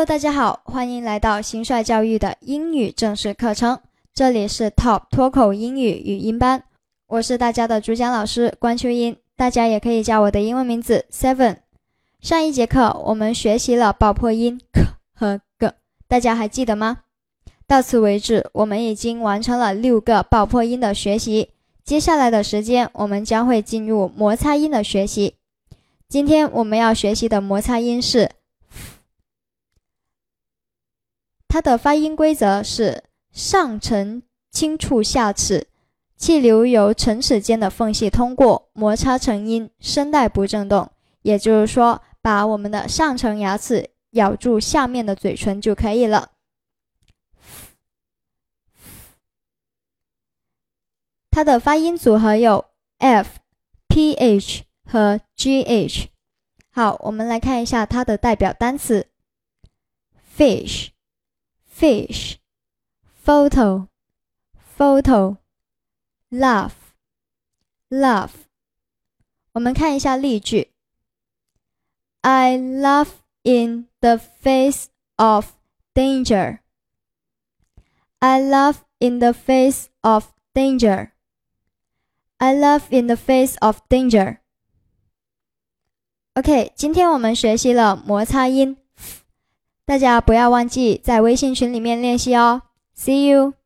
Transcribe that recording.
Hello，大家好，欢迎来到新帅教育的英语正式课程。这里是 Top 脱口英语语音班，我是大家的主讲老师关秋英，大家也可以叫我的英文名字 Seven。上一节课我们学习了爆破音 k 和 g，大家还记得吗？到此为止，我们已经完成了六个爆破音的学习。接下来的时间，我们将会进入摩擦音的学习。今天我们要学习的摩擦音是。它的发音规则是上唇轻触下齿，气流由唇齿间的缝隙通过，摩擦成音，声带不振动。也就是说，把我们的上层牙齿咬住下面的嘴唇就可以了。它的发音组合有 f、ph 和 gh。好，我们来看一下它的代表单词：fish。fish, photo, photo, love, love。我们看一下例句：I love in the face of danger. I love in the face of danger. I love in the face of danger. OK，今天我们学习了摩擦音 大家不要忘记在微信群里面练习哦。See you。